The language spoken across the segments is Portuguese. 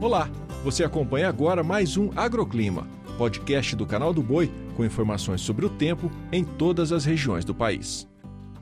Olá, você acompanha agora mais um Agroclima, podcast do canal do Boi com informações sobre o tempo em todas as regiões do país.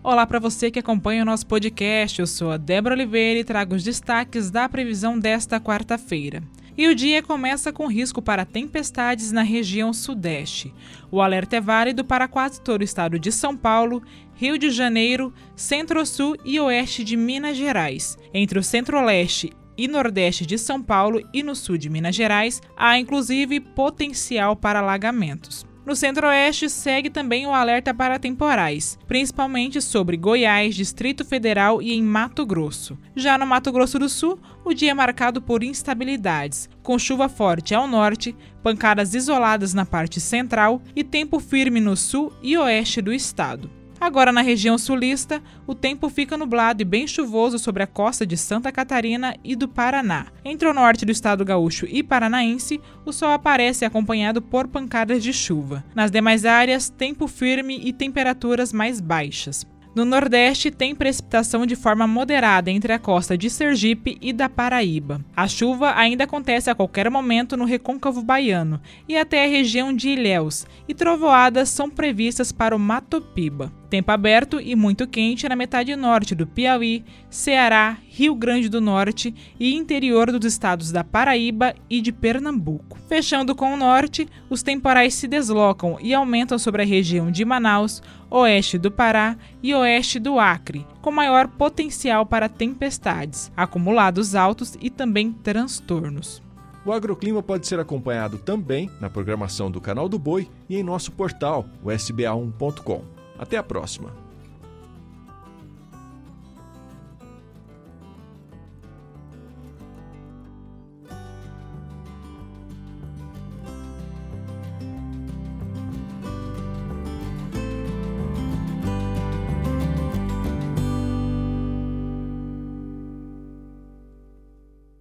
Olá para você que acompanha o nosso podcast. Eu sou a Débora Oliveira e trago os destaques da previsão desta quarta-feira. E o dia começa com risco para tempestades na região sudeste. O alerta é válido para quase todo o estado de São Paulo, Rio de Janeiro, Centro-Sul e Oeste de Minas Gerais. Entre o Centro-Leste e Nordeste de São Paulo e no sul de Minas Gerais, há inclusive potencial para alagamentos. No Centro-Oeste segue também o alerta para temporais, principalmente sobre Goiás, Distrito Federal e em Mato Grosso. Já no Mato Grosso do Sul, o dia é marcado por instabilidades, com chuva forte ao norte, pancadas isoladas na parte central e tempo firme no sul e oeste do estado. Agora, na região sulista, o tempo fica nublado e bem chuvoso sobre a costa de Santa Catarina e do Paraná. Entre o norte do estado gaúcho e paranaense, o sol aparece acompanhado por pancadas de chuva. Nas demais áreas, tempo firme e temperaturas mais baixas. No Nordeste, tem precipitação de forma moderada entre a costa de Sergipe e da Paraíba. A chuva ainda acontece a qualquer momento no recôncavo baiano e até a região de Ilhéus, e trovoadas são previstas para o Mato Piba. Tempo aberto e muito quente na metade norte do Piauí, Ceará, Rio Grande do Norte e interior dos estados da Paraíba e de Pernambuco. Fechando com o norte, os temporais se deslocam e aumentam sobre a região de Manaus, oeste do Pará e oeste do Acre, com maior potencial para tempestades, acumulados altos e também transtornos. O agroclima pode ser acompanhado também na programação do Canal do Boi e em nosso portal, o sba1.com. Até a próxima!